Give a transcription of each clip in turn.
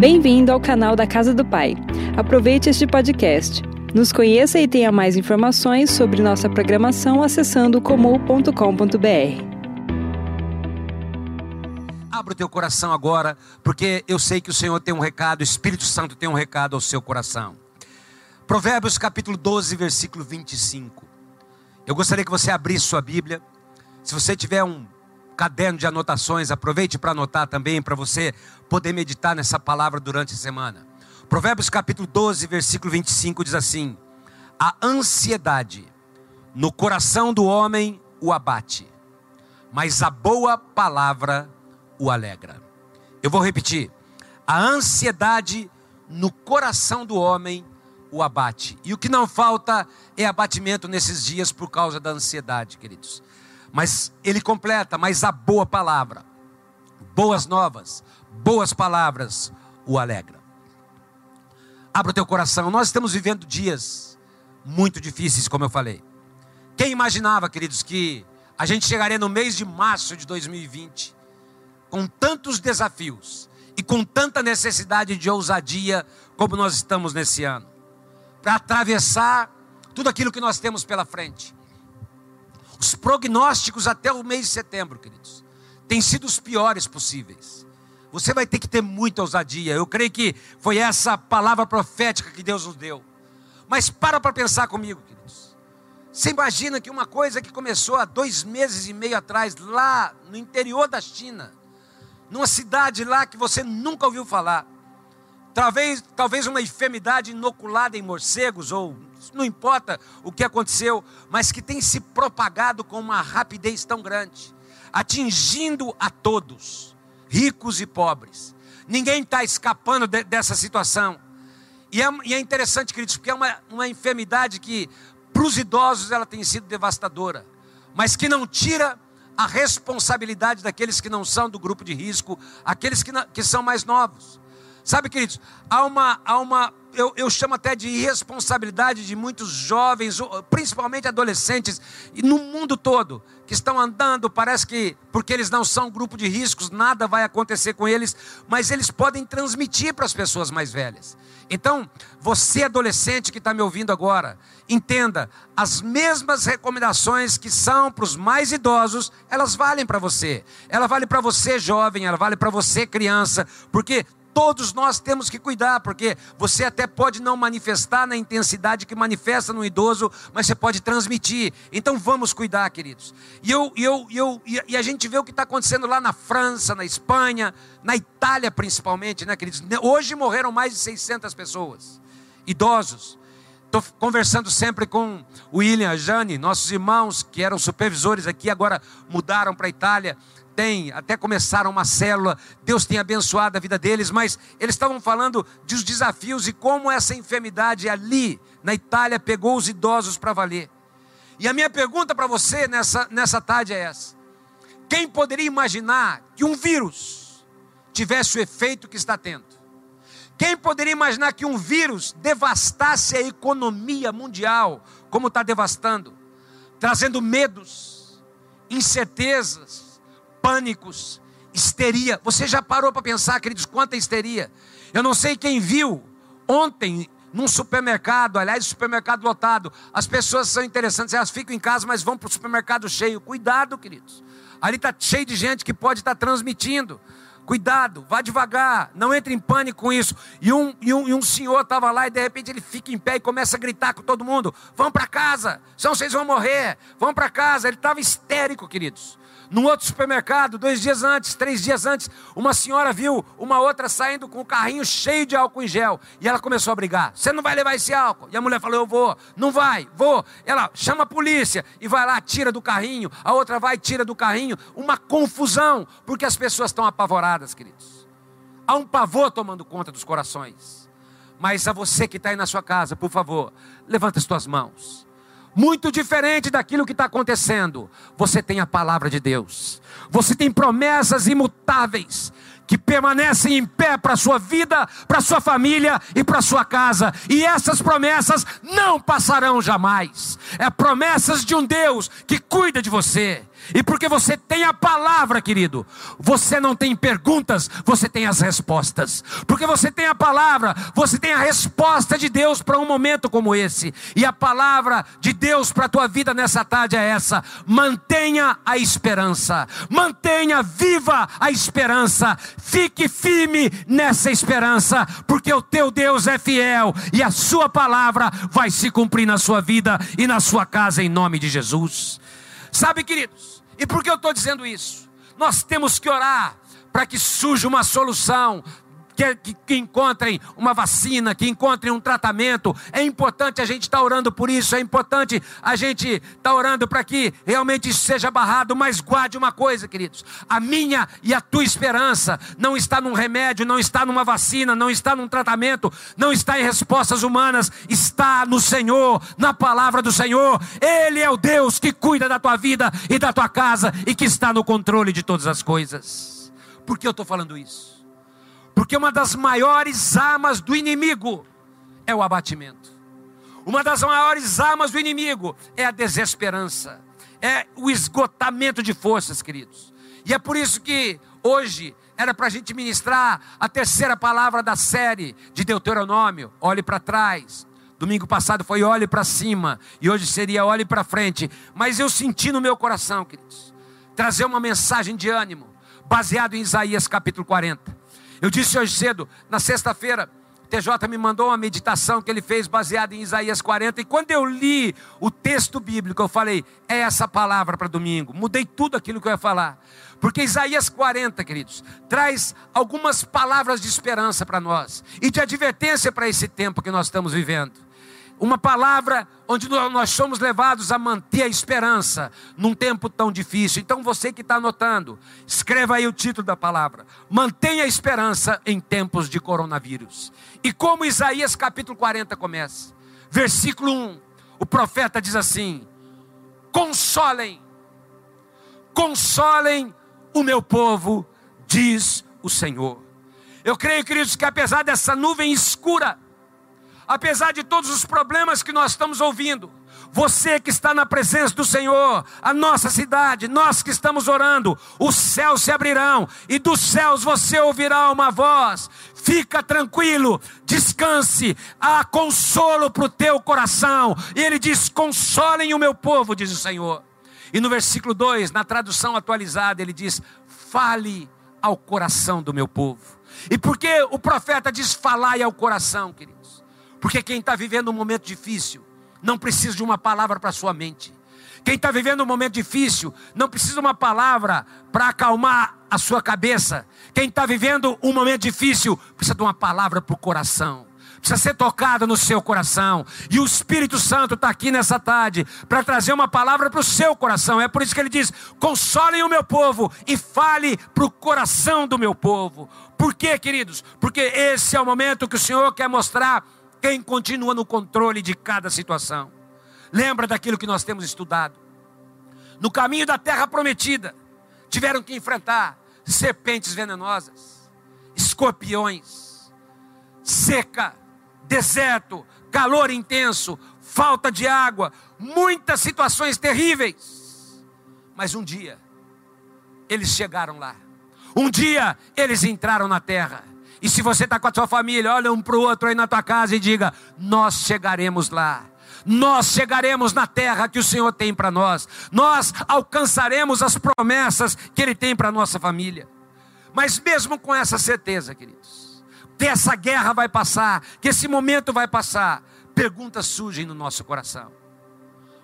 Bem-vindo ao canal da Casa do Pai. Aproveite este podcast. Nos conheça e tenha mais informações sobre nossa programação acessando comum.com.br. Abra o teu coração agora, porque eu sei que o Senhor tem um recado, o Espírito Santo tem um recado ao seu coração. Provérbios capítulo 12, versículo 25. Eu gostaria que você abrisse sua Bíblia. Se você tiver um caderno de anotações, aproveite para anotar também, para você poder meditar nessa palavra durante a semana. Provérbios capítulo 12, versículo 25 diz assim: A ansiedade no coração do homem o abate, mas a boa palavra o alegra. Eu vou repetir: a ansiedade no coração do homem o abate. E o que não falta é abatimento nesses dias por causa da ansiedade, queridos. Mas ele completa, mas a boa palavra, boas novas, boas palavras o alegram. Abra o teu coração. Nós estamos vivendo dias muito difíceis, como eu falei. Quem imaginava, queridos, que a gente chegaria no mês de março de 2020 com tantos desafios e com tanta necessidade de ousadia como nós estamos nesse ano, para atravessar tudo aquilo que nós temos pela frente. Os prognósticos até o mês de setembro, queridos, têm sido os piores possíveis. Você vai ter que ter muita ousadia. Eu creio que foi essa palavra profética que Deus nos deu. Mas para para pensar comigo, queridos. Você imagina que uma coisa que começou há dois meses e meio atrás, lá no interior da China, numa cidade lá que você nunca ouviu falar, talvez, talvez uma enfermidade inoculada em morcegos, ou não importa o que aconteceu, mas que tem se propagado com uma rapidez tão grande, atingindo a todos, ricos e pobres. Ninguém está escapando de, dessa situação. E é, e é, interessante, queridos, porque é uma, uma enfermidade que, para os idosos, ela tem sido devastadora, mas que não tira a responsabilidade daqueles que não são do grupo de risco, aqueles que, não, que são mais novos. Sabe, queridos, há uma, há uma eu, eu chamo até de irresponsabilidade de muitos jovens, principalmente adolescentes, e no mundo todo, que estão andando, parece que, porque eles não são grupo de riscos, nada vai acontecer com eles, mas eles podem transmitir para as pessoas mais velhas. Então, você adolescente que está me ouvindo agora, entenda, as mesmas recomendações que são para os mais idosos, elas valem para você. Ela vale para você jovem, ela vale para você criança, porque Todos nós temos que cuidar, porque você até pode não manifestar na intensidade que manifesta no idoso, mas você pode transmitir. Então vamos cuidar, queridos. E, eu, eu, eu, e a gente vê o que está acontecendo lá na França, na Espanha, na Itália principalmente, né, queridos? Hoje morreram mais de 600 pessoas, idosos. Estou conversando sempre com o William, a Jane, nossos irmãos que eram supervisores aqui, agora mudaram para a Itália tem, até começaram uma célula, Deus tem abençoado a vida deles, mas eles estavam falando dos desafios e como essa enfermidade ali na Itália pegou os idosos para valer. E a minha pergunta para você nessa, nessa tarde é essa: quem poderia imaginar que um vírus tivesse o efeito que está tendo? Quem poderia imaginar que um vírus devastasse a economia mundial, como está devastando, trazendo medos, incertezas, pânicos, histeria. Você já parou para pensar, queridos, quanta histeria? Eu não sei quem viu ontem num supermercado, aliás, supermercado lotado. As pessoas são interessantes, elas ficam em casa, mas vão para o supermercado cheio. Cuidado, queridos. Ali está cheio de gente que pode estar tá transmitindo. Cuidado, vá devagar, não entre em pânico com isso. E um, e um, e um senhor estava lá e de repente ele fica em pé e começa a gritar com todo mundo: Vão para casa, senão vocês vão morrer, vão para casa. Ele estava histérico, queridos. Num outro supermercado, dois dias antes, três dias antes, uma senhora viu uma outra saindo com um carrinho cheio de álcool em gel. E ela começou a brigar. Você não vai levar esse álcool? E a mulher falou: Eu vou. Não vai, vou. Ela chama a polícia e vai lá, tira do carrinho. A outra vai, tira do carrinho. Uma confusão, porque as pessoas estão apavoradas, queridos. Há um pavor tomando conta dos corações. Mas a você que está aí na sua casa, por favor, levanta as tuas mãos muito diferente daquilo que está acontecendo. Você tem a palavra de Deus, você tem promessas imutáveis que permanecem em pé para a sua vida, para a sua família e para a sua casa. E essas promessas não passarão jamais. É promessas de um Deus que cuida de você. E porque você tem a palavra, querido, você não tem perguntas, você tem as respostas. Porque você tem a palavra, você tem a resposta de Deus para um momento como esse. E a palavra de Deus para a tua vida nessa tarde é essa: mantenha a esperança, mantenha viva a esperança, fique firme nessa esperança, porque o teu Deus é fiel e a sua palavra vai se cumprir na sua vida e na sua casa, em nome de Jesus. Sabe, queridos, e por que eu estou dizendo isso? Nós temos que orar para que surja uma solução, que, que, que, encontrem uma vacina, que encontrem um tratamento. É importante a gente estar tá orando por isso, é importante a gente estar tá orando para que realmente isso seja barrado. Mas guarde uma coisa, queridos: a minha e a tua esperança não está num remédio, não está numa vacina, não está num tratamento, não está em respostas humanas, está no Senhor, na palavra do Senhor. Ele é o Deus que cuida da tua vida e da tua casa e que está no controle de todas as coisas. Por que eu estou falando isso? Porque uma das maiores armas do inimigo é o abatimento. Uma das maiores armas do inimigo é a desesperança, é o esgotamento de forças, queridos. E é por isso que hoje era para a gente ministrar a terceira palavra da série de Deuteronômio. Olhe para trás. Domingo passado foi olhe para cima e hoje seria olhe para frente. Mas eu senti no meu coração, queridos, trazer uma mensagem de ânimo, baseado em Isaías capítulo 40. Eu disse hoje cedo, na sexta-feira, TJ me mandou uma meditação que ele fez baseada em Isaías 40, e quando eu li o texto bíblico, eu falei: é essa palavra para domingo. Mudei tudo aquilo que eu ia falar. Porque Isaías 40, queridos, traz algumas palavras de esperança para nós e de advertência para esse tempo que nós estamos vivendo uma palavra onde nós somos levados a manter a esperança num tempo tão difícil. Então você que está anotando, escreva aí o título da palavra: Mantenha a esperança em tempos de coronavírus. E como Isaías capítulo 40 começa, versículo 1, o profeta diz assim: Consolem, consolem o meu povo, diz o Senhor. Eu creio, queridos, que apesar dessa nuvem escura, apesar de todos os problemas que nós estamos ouvindo, você que está na presença do Senhor, a nossa cidade, nós que estamos orando, os céus se abrirão e dos céus você ouvirá uma voz. Fica tranquilo, descanse, há consolo para o teu coração. E ele diz: Consolem o meu povo, diz o Senhor. E no versículo 2, na tradução atualizada, ele diz: Fale ao coração do meu povo. E por que o profeta diz falai ao coração, querido? Porque quem está vivendo um momento difícil não precisa de uma palavra para sua mente. Quem está vivendo um momento difícil não precisa de uma palavra para acalmar a sua cabeça. Quem está vivendo um momento difícil precisa de uma palavra para o coração. Precisa ser tocada no seu coração. E o Espírito Santo está aqui nessa tarde para trazer uma palavra para o seu coração. É por isso que ele diz: consolem o meu povo e fale para o coração do meu povo. Por quê, queridos? Porque esse é o momento que o Senhor quer mostrar quem continua no controle de cada situação. Lembra daquilo que nós temos estudado. No caminho da terra prometida, tiveram que enfrentar serpentes venenosas, escorpiões, seca, deserto, calor intenso, falta de água, muitas situações terríveis. Mas um dia, eles chegaram lá. Um dia, eles entraram na terra. E se você está com a sua família, olha um para o outro aí na tua casa e diga: Nós chegaremos lá. Nós chegaremos na terra que o Senhor tem para nós. Nós alcançaremos as promessas que Ele tem para nossa família. Mas mesmo com essa certeza, queridos, que essa guerra vai passar, que esse momento vai passar, perguntas surgem no nosso coração.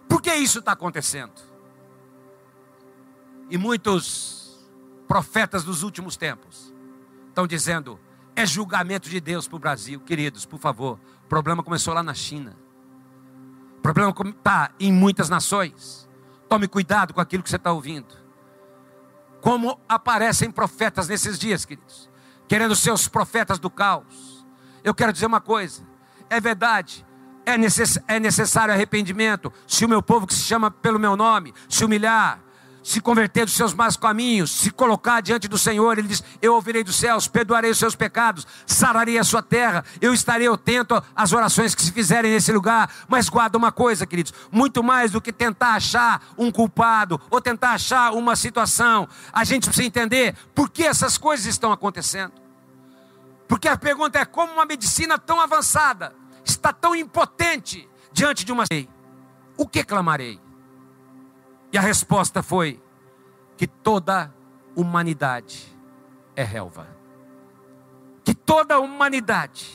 Por que isso está acontecendo? E muitos profetas dos últimos tempos estão dizendo: é julgamento de Deus para o Brasil, queridos, por favor. O problema começou lá na China. O problema está em muitas nações. Tome cuidado com aquilo que você está ouvindo. Como aparecem profetas nesses dias, queridos, querendo ser os profetas do caos. Eu quero dizer uma coisa: é verdade, é, é necessário arrependimento. Se o meu povo que se chama pelo meu nome se humilhar, se converter dos seus más caminhos, se colocar diante do Senhor, ele diz: Eu ouvirei dos céus, perdoarei os seus pecados, sararei a sua terra, eu estarei atento às orações que se fizerem nesse lugar. Mas guarda uma coisa, queridos: muito mais do que tentar achar um culpado ou tentar achar uma situação, a gente precisa entender por que essas coisas estão acontecendo. Porque a pergunta é: como uma medicina tão avançada está tão impotente diante de uma lei? O que clamarei? E a resposta foi que toda humanidade é relva. Que toda humanidade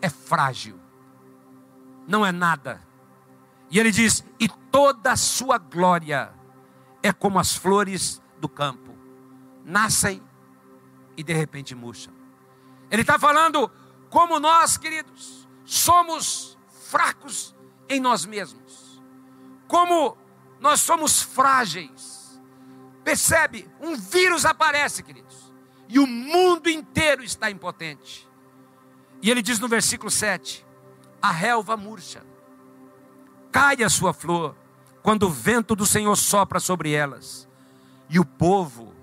é frágil. Não é nada. E ele diz: "E toda a sua glória é como as flores do campo, nascem e de repente murcham." Ele está falando como nós, queridos, somos fracos em nós mesmos. Como nós somos frágeis. Percebe? Um vírus aparece, queridos, e o mundo inteiro está impotente. E ele diz no versículo 7: A relva murcha, cai a sua flor, quando o vento do Senhor sopra sobre elas, e o povo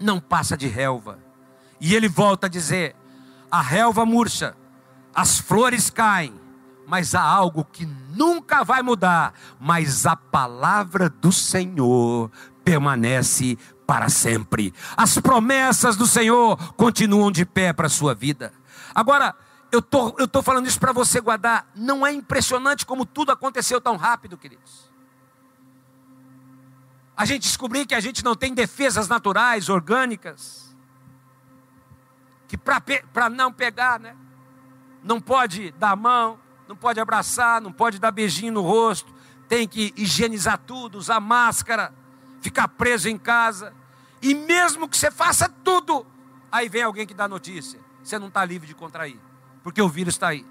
não passa de relva. E ele volta a dizer: A relva murcha, as flores caem, mas há algo que nunca vai mudar, mas a palavra do Senhor permanece para sempre. As promessas do Senhor continuam de pé para a sua vida. Agora, eu tô, estou tô falando isso para você guardar. Não é impressionante como tudo aconteceu tão rápido, queridos? A gente descobriu que a gente não tem defesas naturais, orgânicas, que para não pegar, né? Não pode dar a mão, não pode abraçar, não pode dar beijinho no rosto, tem que higienizar tudo, usar máscara, ficar preso em casa. E mesmo que você faça tudo, aí vem alguém que dá notícia: você não está livre de contrair, porque o vírus está aí.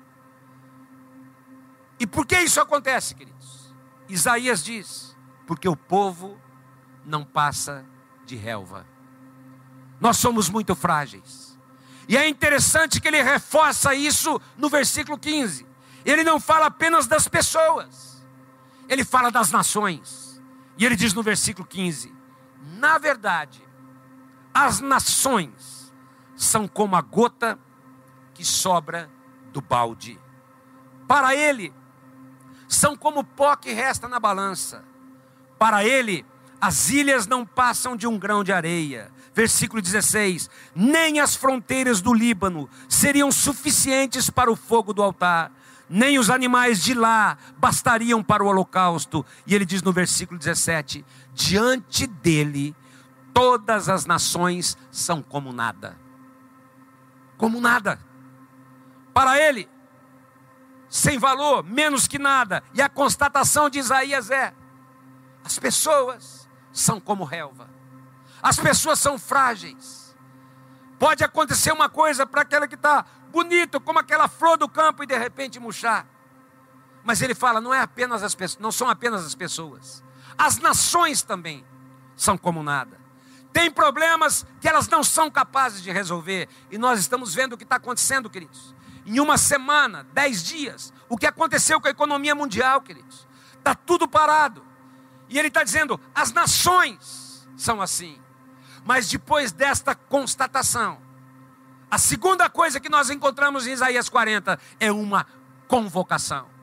E por que isso acontece, queridos? Isaías diz: porque o povo não passa de relva. Nós somos muito frágeis. E é interessante que ele reforça isso no versículo 15. Ele não fala apenas das pessoas, ele fala das nações. E ele diz no versículo 15: Na verdade, as nações são como a gota que sobra do balde. Para ele, são como o pó que resta na balança. Para ele, as ilhas não passam de um grão de areia. Versículo 16: Nem as fronteiras do Líbano seriam suficientes para o fogo do altar nem os animais de lá bastariam para o holocausto. E ele diz no versículo 17: Diante dele, todas as nações são como nada. Como nada. Para ele, sem valor, menos que nada. E a constatação de Isaías é: as pessoas são como relva, as pessoas são frágeis. Pode acontecer uma coisa para aquela que está bonito, como aquela flor do campo, e de repente murchar. Mas ele fala, não é apenas as pessoas, não são apenas as pessoas. As nações também são como nada. Tem problemas que elas não são capazes de resolver. E nós estamos vendo o que está acontecendo, queridos. Em uma semana, dez dias, o que aconteceu com a economia mundial, queridos. Está tudo parado. E ele está dizendo, as nações são assim. Mas depois desta constatação, a segunda coisa que nós encontramos em Isaías 40 é uma convocação.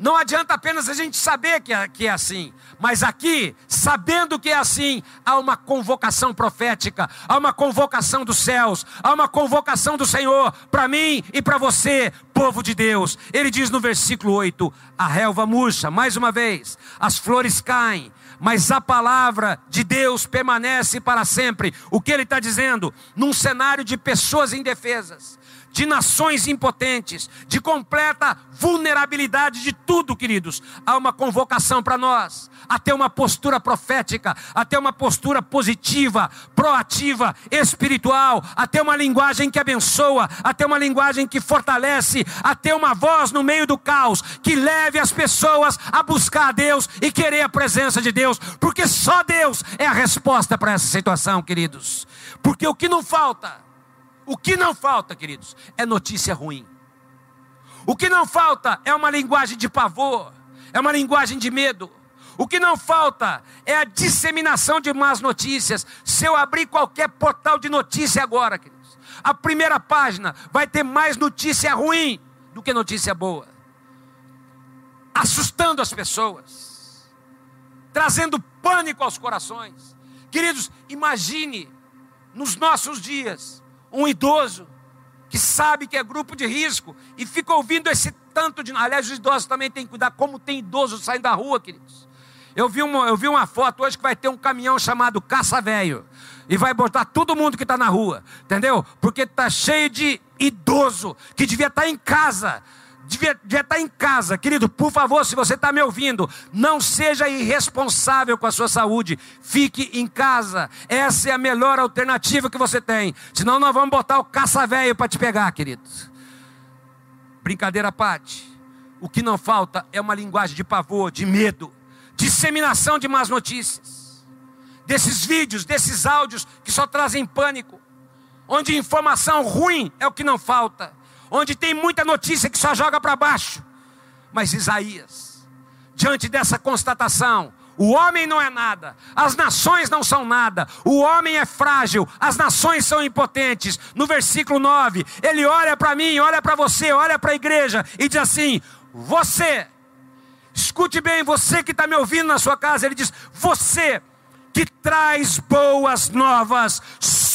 Não adianta apenas a gente saber que é, que é assim, mas aqui, sabendo que é assim, há uma convocação profética, há uma convocação dos céus, há uma convocação do Senhor para mim e para você, povo de Deus. Ele diz no versículo 8: a relva murcha, mais uma vez, as flores caem, mas a palavra de Deus permanece para sempre. O que ele está dizendo? Num cenário de pessoas indefesas, de nações impotentes, de completa vulnerabilidade de tudo, queridos, há uma convocação para nós a ter uma postura profética, a ter uma postura positiva, proativa, espiritual, a ter uma linguagem que abençoa, a ter uma linguagem que fortalece, a ter uma voz no meio do caos que leve as pessoas a buscar a Deus e querer a presença de Deus, porque só Deus é a resposta para essa situação, queridos. Porque o que não falta, o que não falta, queridos, é notícia ruim. O que não falta é uma linguagem de pavor, é uma linguagem de medo, O que não falta é a disseminação de más notícias. Se eu abrir qualquer portal de notícia agora, queridos, a primeira página vai ter mais notícia ruim do que notícia boa, assustando as pessoas, trazendo pânico aos corações. Queridos, imagine nos nossos dias um idoso que sabe que é grupo de risco e fica ouvindo esse tanto de. Aliás, os idosos também têm que cuidar, como tem idoso saindo da rua, queridos. Eu vi, uma, eu vi uma foto hoje que vai ter um caminhão chamado Caça Velho. E vai botar todo mundo que está na rua, entendeu? Porque está cheio de idoso que devia estar tá em casa devia, devia estar em casa. Querido, por favor, se você está me ouvindo, não seja irresponsável com a sua saúde. Fique em casa. Essa é a melhor alternativa que você tem. Senão nós vamos botar o caça-velho para te pegar, querido. Brincadeira à parte. O que não falta é uma linguagem de pavor, de medo, disseminação de más notícias. Desses vídeos, desses áudios que só trazem pânico. Onde informação ruim é o que não falta onde tem muita notícia que só joga para baixo. Mas Isaías, diante dessa constatação, o homem não é nada, as nações não são nada, o homem é frágil, as nações são impotentes. No versículo 9, ele olha para mim, olha para você, olha para a igreja e diz assim: Você, escute bem, você que está me ouvindo na sua casa, ele diz: Você que traz boas novas,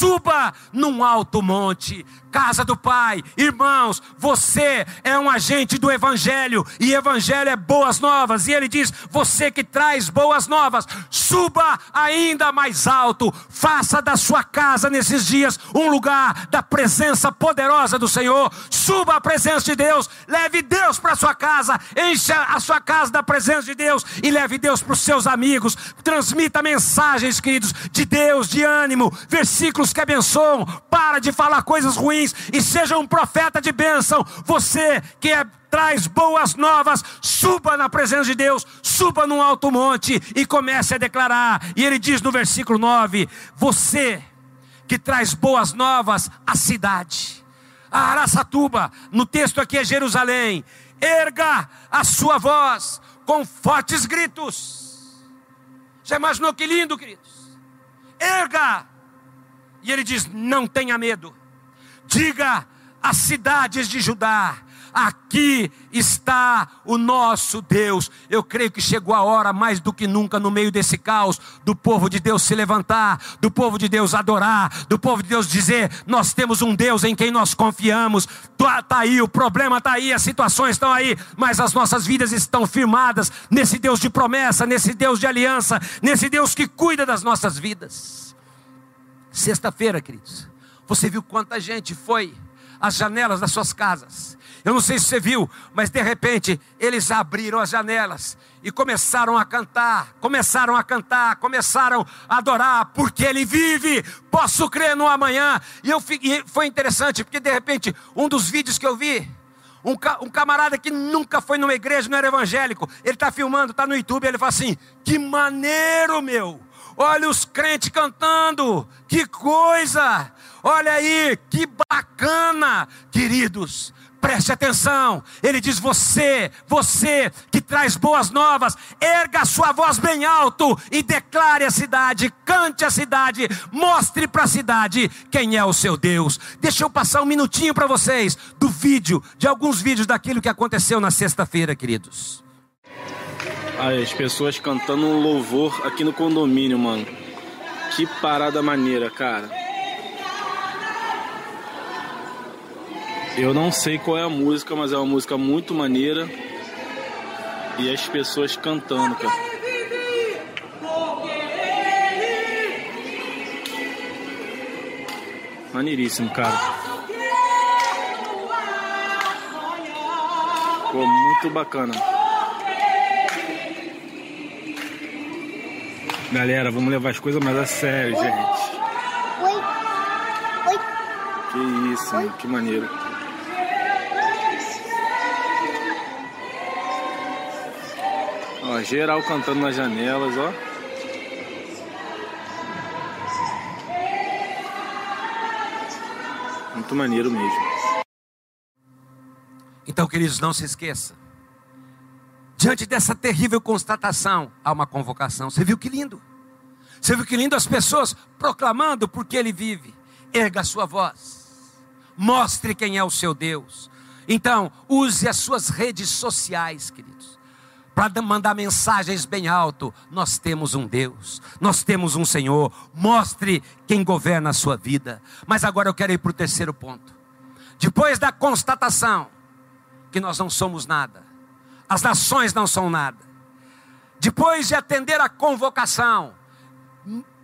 suba num alto monte, casa do Pai. Irmãos, você é um agente do Evangelho, e Evangelho é boas novas. E ele diz: você que traz boas novas, suba ainda mais alto, faça da sua casa nesses dias um lugar da presença poderosa do Senhor. Suba a presença de Deus, leve Deus para sua casa, encha a sua casa da presença de Deus e leve Deus para os seus amigos. Transmita mensagens, queridos, de Deus, de ânimo, versículos que abençoam. Para de falar coisas ruins e seja um profeta de bênção. Você que é, traz boas novas, suba na presença de Deus, suba num alto monte e comece a declarar. E ele diz no versículo 9: Você que traz boas novas à cidade, a Araçatuba, no texto aqui é Jerusalém, erga a sua voz com fortes gritos. Já imaginou que lindo, queridos? Erga! E ele diz: Não tenha medo Diga às cidades de Judá: aqui está o nosso Deus. Eu creio que chegou a hora, mais do que nunca, no meio desse caos, do povo de Deus se levantar, do povo de Deus adorar, do povo de Deus dizer: Nós temos um Deus em quem nós confiamos. Está aí, o problema está aí, as situações estão aí, mas as nossas vidas estão firmadas nesse Deus de promessa, nesse Deus de aliança, nesse Deus que cuida das nossas vidas. Sexta-feira, queridos você viu quanta gente foi às janelas das suas casas. Eu não sei se você viu, mas de repente eles abriram as janelas e começaram a cantar, começaram a cantar, começaram a adorar, porque Ele vive. Posso crer no amanhã. E, eu, e foi interessante, porque de repente um dos vídeos que eu vi, um, um, camarada que nunca foi numa igreja, não era evangélico, ele está filmando, está no YouTube, ele fala assim: que maneiro, meu! Olha os crentes cantando, que coisa! Olha aí, que bacana, queridos. Preste atenção, ele diz: Você, você que traz boas novas, erga a sua voz bem alto e declare a cidade, cante a cidade, mostre para a cidade quem é o seu Deus. Deixa eu passar um minutinho para vocês do vídeo, de alguns vídeos daquilo que aconteceu na sexta-feira, queridos. As pessoas cantando um louvor aqui no condomínio, mano. Que parada maneira, cara. Eu não sei qual é a música, mas é uma música muito maneira. E as pessoas cantando, cara. Maneiríssimo, cara. Ficou muito bacana. Galera, vamos levar as coisas mais a sério, gente. Oi. Oi. Que isso, Oi. que maneiro. Ó, geral cantando nas janelas, ó. Muito maneiro mesmo. Então, queridos, não se esqueça. Diante dessa terrível constatação, há uma convocação. Você viu que lindo? Você viu que lindo as pessoas proclamando porque ele vive. Erga a sua voz. Mostre quem é o seu Deus. Então, use as suas redes sociais, queridos, para mandar mensagens bem alto. Nós temos um Deus, nós temos um Senhor. Mostre quem governa a sua vida. Mas agora eu quero ir para o terceiro ponto. Depois da constatação que nós não somos nada, as nações não são nada. Depois de atender a convocação,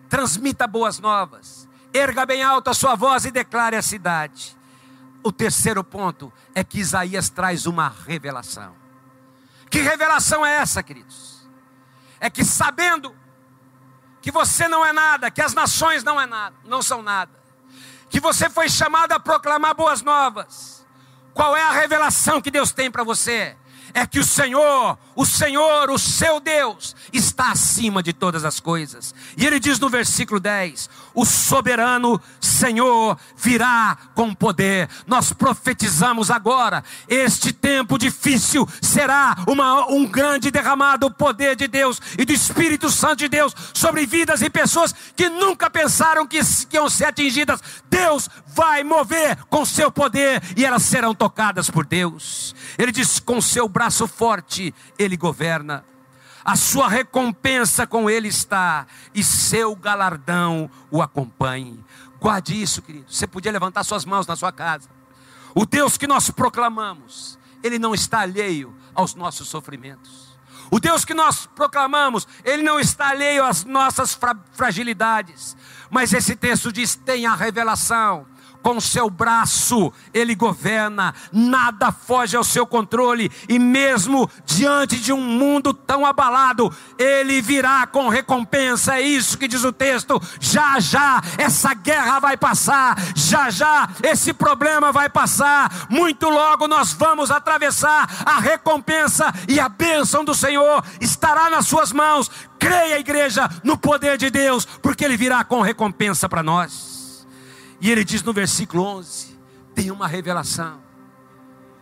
transmita boas novas, erga bem alto a sua voz e declare a cidade. O terceiro ponto é que Isaías traz uma revelação. Que revelação é essa, queridos? É que sabendo que você não é nada, que as nações não é nada, não são nada, que você foi chamado a proclamar boas novas. Qual é a revelação que Deus tem para você? É que o Senhor, o Senhor, o seu Deus, está acima de todas as coisas. E ele diz no versículo 10: O soberano Senhor virá com poder. Nós profetizamos agora: este tempo difícil será uma, um grande derramado poder de Deus e do Espírito Santo de Deus sobre vidas e pessoas que nunca pensaram que, que iam ser atingidas. Deus vai mover com seu poder e elas serão tocadas por Deus. Ele diz: com seu braço forte ele governa. A sua recompensa com ele está e seu galardão o acompanhe. Guarde isso, querido. Você podia levantar suas mãos na sua casa. O Deus que nós proclamamos, ele não está alheio aos nossos sofrimentos. O Deus que nós proclamamos, ele não está alheio às nossas fra fragilidades. Mas esse texto diz: tem a revelação, com seu braço ele governa, nada foge ao seu controle, e mesmo diante de um mundo tão abalado, ele virá com recompensa. É isso que diz o texto. Já já essa guerra vai passar, já já esse problema vai passar. Muito logo nós vamos atravessar a recompensa e a bênção do Senhor estará nas suas mãos. Creia, igreja, no poder de Deus, porque ele virá com recompensa para nós. E ele diz no versículo 11: tem uma revelação.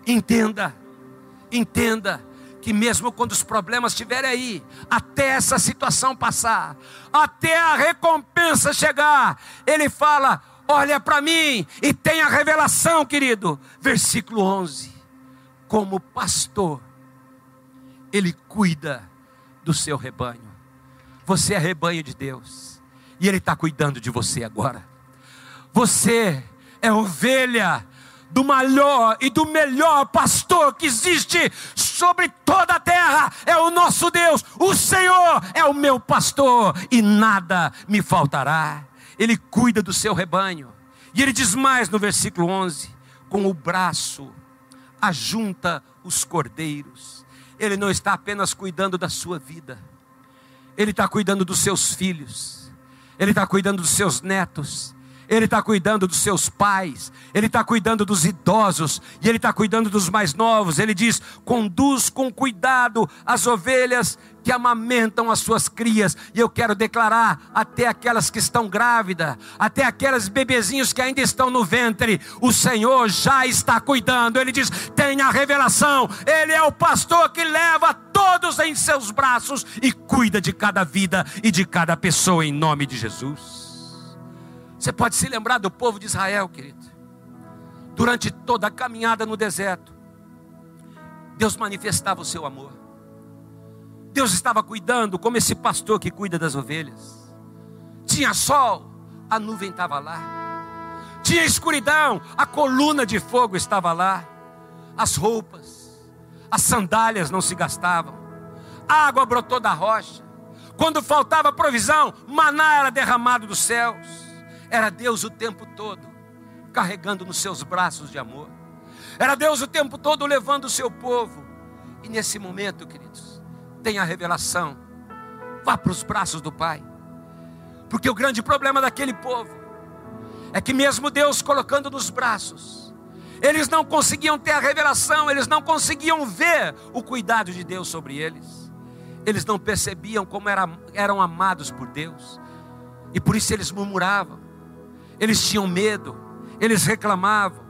Entenda, entenda que mesmo quando os problemas estiverem aí, até essa situação passar, até a recompensa chegar, ele fala: olha para mim e tem a revelação, querido. Versículo 11: como pastor, ele cuida do seu rebanho. Você é rebanho de Deus, e ele está cuidando de você agora. Você é ovelha do maior e do melhor pastor que existe sobre toda a terra. É o nosso Deus, o Senhor é o meu pastor e nada me faltará. Ele cuida do seu rebanho. E ele diz mais no versículo 11: com o braço ajunta os cordeiros. Ele não está apenas cuidando da sua vida, ele está cuidando dos seus filhos, ele está cuidando dos seus netos, ele está cuidando dos seus pais, Ele está cuidando dos idosos, e Ele está cuidando dos mais novos. Ele diz: conduz com cuidado as ovelhas que amamentam as suas crias, e eu quero declarar até aquelas que estão grávidas, até aquelas bebezinhos que ainda estão no ventre, o Senhor já está cuidando. Ele diz: tenha a revelação, Ele é o pastor que leva todos em seus braços e cuida de cada vida e de cada pessoa em nome de Jesus. Você pode se lembrar do povo de Israel, querido. Durante toda a caminhada no deserto, Deus manifestava o seu amor. Deus estava cuidando, como esse pastor que cuida das ovelhas. Tinha sol, a nuvem estava lá. Tinha escuridão, a coluna de fogo estava lá. As roupas, as sandálias não se gastavam. A água brotou da rocha. Quando faltava provisão, maná era derramado dos céus. Era Deus o tempo todo, carregando nos seus braços de amor. Era Deus o tempo todo levando o seu povo. E nesse momento, queridos, tem a revelação. Vá para os braços do Pai. Porque o grande problema daquele povo é que, mesmo Deus colocando nos braços, eles não conseguiam ter a revelação, eles não conseguiam ver o cuidado de Deus sobre eles, eles não percebiam como eram amados por Deus, e por isso eles murmuravam, eles tinham medo, eles reclamavam,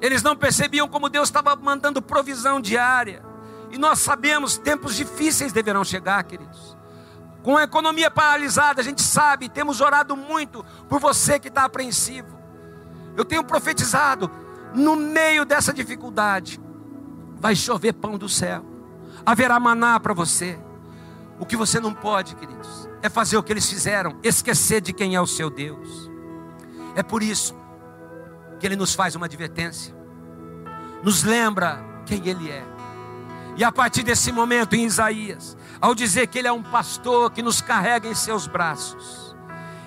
eles não percebiam como Deus estava mandando provisão diária, E nós sabemos, tempos difíceis deverão chegar, queridos. Com a economia paralisada, a gente sabe, temos orado muito por você que está apreensivo. Eu tenho profetizado, no meio dessa dificuldade, vai chover pão do céu, haverá maná para você. O que você não pode, queridos, é fazer o que eles fizeram, esquecer de quem é o seu Deus. É por isso que ele nos faz uma advertência, nos lembra quem ele é. E a partir desse momento em Isaías, ao dizer que ele é um pastor que nos carrega em seus braços,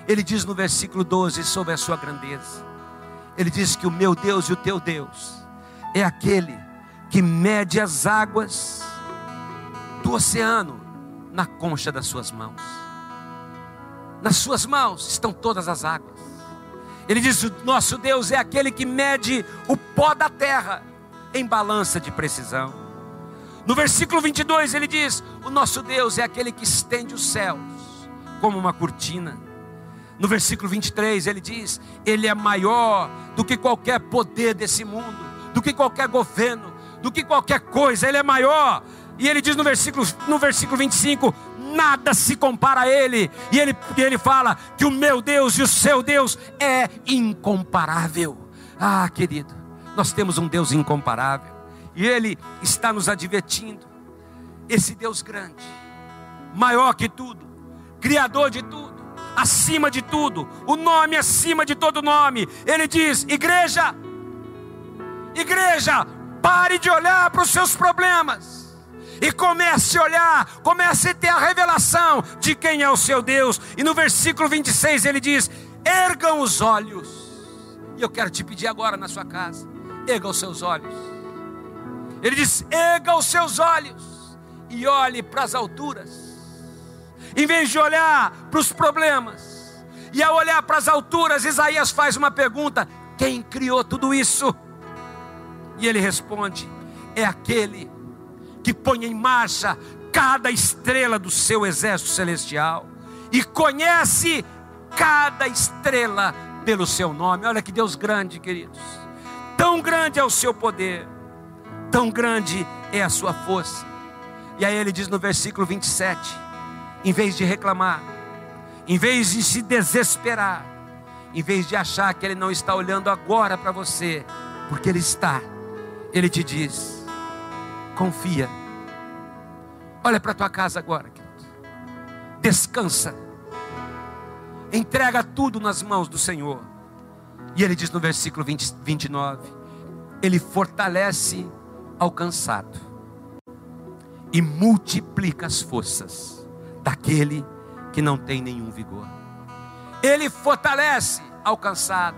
ele diz no versículo 12 sobre a sua grandeza. Ele diz que o meu Deus e o teu Deus é aquele que mede as águas do oceano na concha das suas mãos. Nas suas mãos estão todas as águas. Ele diz: o nosso Deus é aquele que mede o pó da terra em balança de precisão. No versículo 22 ele diz: O nosso Deus é aquele que estende os céus como uma cortina. No versículo 23 ele diz: Ele é maior do que qualquer poder desse mundo, do que qualquer governo, do que qualquer coisa, Ele é maior. E ele diz no versículo, no versículo 25: nada se compara a Ele. E ele, ele fala que o meu Deus e o seu Deus é incomparável. Ah, querido, nós temos um Deus incomparável. E Ele está nos advertindo. Esse Deus grande, maior que tudo, Criador de tudo, acima de tudo, o nome acima de todo nome. Ele diz: Igreja, igreja, pare de olhar para os seus problemas e comece a olhar, comece a ter a revelação de quem é o seu Deus. E no versículo 26 ele diz: ergam os olhos. E eu quero te pedir agora na sua casa: erga os seus olhos. Ele diz: erga os seus olhos e olhe para as alturas. Em vez de olhar para os problemas, e ao olhar para as alturas, Isaías faz uma pergunta: quem criou tudo isso? E ele responde: é aquele que põe em marcha cada estrela do seu exército celestial e conhece cada estrela pelo seu nome. Olha que Deus grande, queridos. Tão grande é o seu poder, tão grande é a sua força. E aí ele diz no versículo 27, em vez de reclamar, em vez de se desesperar, em vez de achar que ele não está olhando agora para você, porque ele está, ele te diz: Confia. Olha para tua casa agora, querido. Descansa. Entrega tudo nas mãos do Senhor. E ele diz no versículo 20, 29: Ele fortalece ao cansado e multiplica as forças daquele que não tem nenhum vigor. Ele fortalece ao cansado,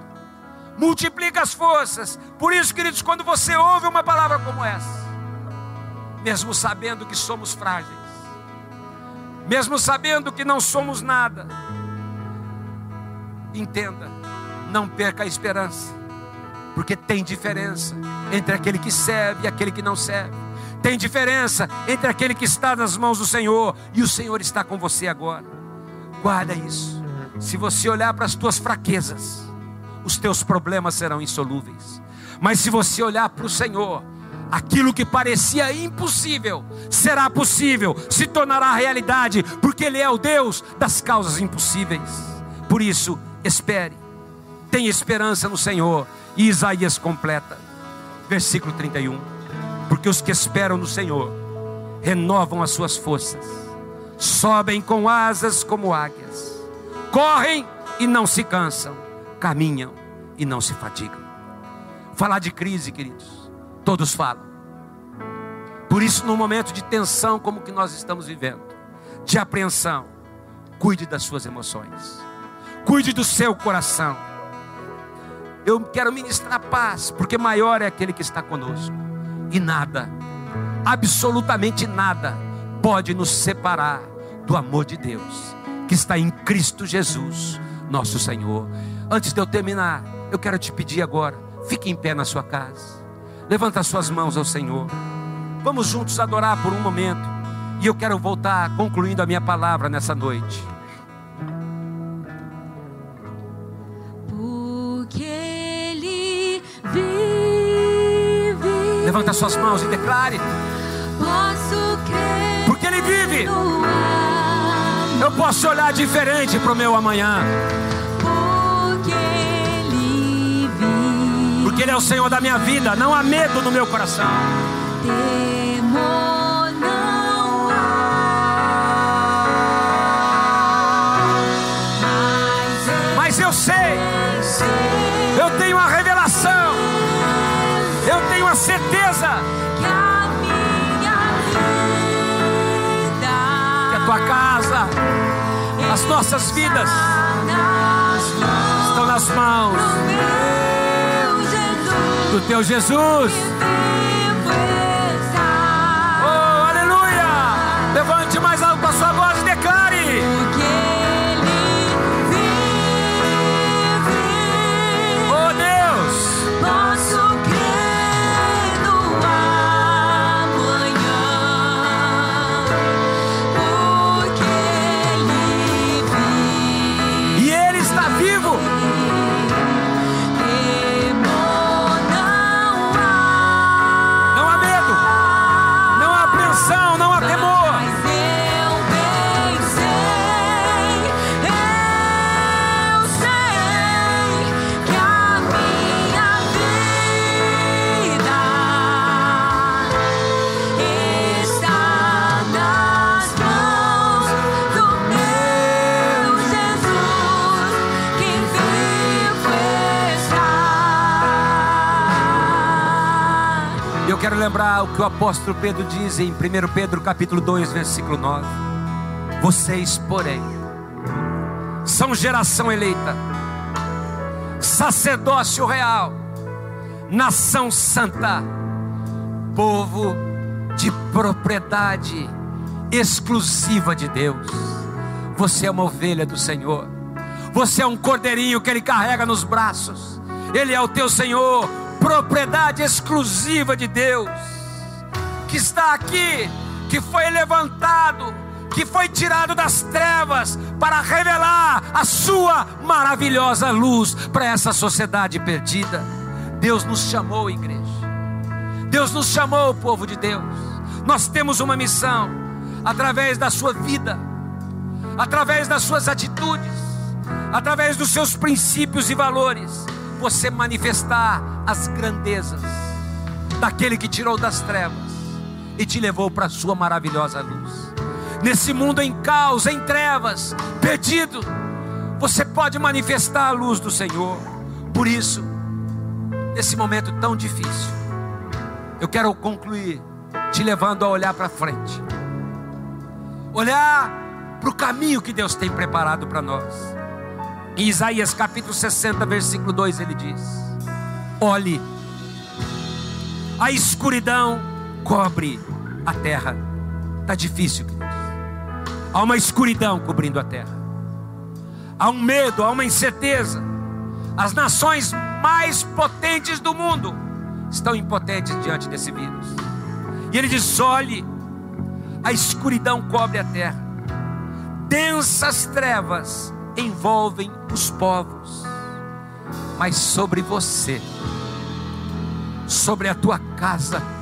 multiplica as forças. Por isso, queridos, quando você ouve uma palavra como essa, mesmo sabendo que somos frágeis, mesmo sabendo que não somos nada, entenda, não perca a esperança, porque tem diferença entre aquele que serve e aquele que não serve. Tem diferença entre aquele que está nas mãos do Senhor e o Senhor está com você agora. Guarda isso. Se você olhar para as tuas fraquezas, os teus problemas serão insolúveis. Mas se você olhar para o Senhor, aquilo que parecia impossível será possível, se tornará realidade, porque Ele é o Deus das causas impossíveis. Por isso, espere, tenha esperança no Senhor. E Isaías completa, versículo 31. Porque os que esperam no Senhor renovam as suas forças, sobem com asas como águias, correm e não se cansam, caminham e não se fatigam. Falar de crise, queridos Todos falam. Por isso, no momento de tensão como que nós estamos vivendo, de apreensão, cuide das suas emoções. Cuide do seu coração. Eu quero ministrar paz, porque maior é aquele que está conosco. E nada, absolutamente nada, pode nos separar do amor de Deus, que está em Cristo Jesus, nosso Senhor. Antes de eu terminar, eu quero te pedir agora, fique em pé na sua casa. Levanta suas mãos ao Senhor. Vamos juntos adorar por um momento. E eu quero voltar concluindo a minha palavra nessa noite. Porque Ele vive. Levanta suas mãos e declare. Posso Nele eu posso olhar diferente para o meu amanhã. Porque Ele é o Senhor da minha vida. Não há medo no meu coração. Mas eu sei, eu tenho a revelação, eu tenho a certeza que a tua casa, as nossas vidas estão nas mãos do teu Jesus. O que o apóstolo Pedro diz em 1 Pedro capítulo 2, versículo 9. Vocês, porém, são geração eleita, sacerdócio real, nação santa, povo de propriedade exclusiva de Deus. Você é uma ovelha do Senhor. Você é um cordeirinho que Ele carrega nos braços. Ele é o teu Senhor, propriedade exclusiva de Deus, que está aqui, que foi levantado, que foi tirado das trevas para revelar a Sua maravilhosa luz para essa sociedade perdida. Deus nos chamou, igreja. Deus nos chamou, povo de Deus. Nós temos uma missão através da sua vida, através das suas atitudes, através dos seus princípios e valores, você manifestar as grandezas daquele que tirou das trevas e te levou para a sua maravilhosa luz. Nesse mundo em caos, em trevas, perdido, você pode manifestar a luz do Senhor. Por isso, nesse momento tão difícil, eu quero concluir te levando a olhar para frente, olhar para o caminho que Deus tem preparado para nós. Em Isaías capítulo 60, versículo 2, ele diz: Olhe, a escuridão cobre a terra. Está difícil, queridos. Há uma escuridão cobrindo a terra. Há um medo, há uma incerteza. As nações mais potentes do mundo estão impotentes diante desse vírus. E ele diz: olhe, a escuridão cobre a terra, densas trevas envolvem os povos, mas sobre você, sobre a tua casa,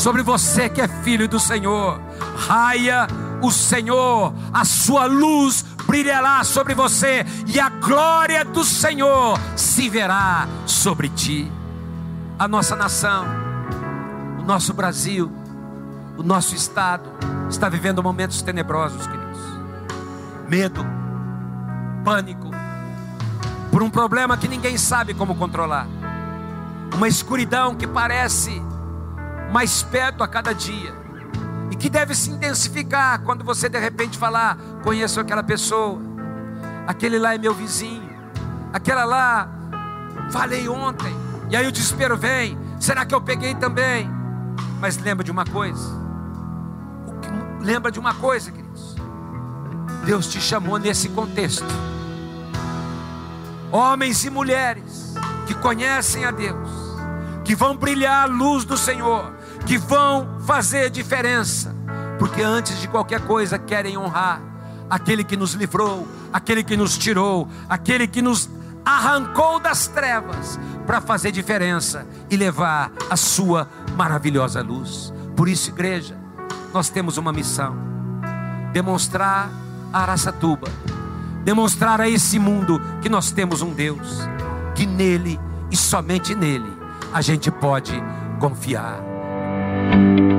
sobre você que é filho do Senhor, raia o Senhor, a sua luz brilhará sobre você, e a glória do Senhor se verá sobre ti. A nossa nação, o nosso Brasil, o nosso estado está vivendo momentos tenebrosos, queridos. Medo, pânico, por um problema que ninguém sabe como controlar. Uma escuridão que parece mais perto a cada dia. E que deve se intensificar quando você de repente falar: Conheço aquela pessoa, aquele lá é meu vizinho, aquela lá, falei ontem, e aí o desespero vem: será que eu peguei também? Mas lembra de uma coisa, lembra de uma coisa, queridos, Deus te chamou nesse contexto, homens e mulheres que conhecem a Deus, que vão brilhar a luz do Senhor, que vão fazer diferença, porque antes de qualquer coisa querem honrar aquele que nos livrou, aquele que nos tirou, aquele que nos arrancou das trevas para fazer diferença e levar a sua maravilhosa luz. Por isso, igreja, nós temos uma missão. demonstrar a Araçatuba, demonstrar a esse mundo que nós temos um Deus, que nele e somente nele a gente pode confiar. Thank you.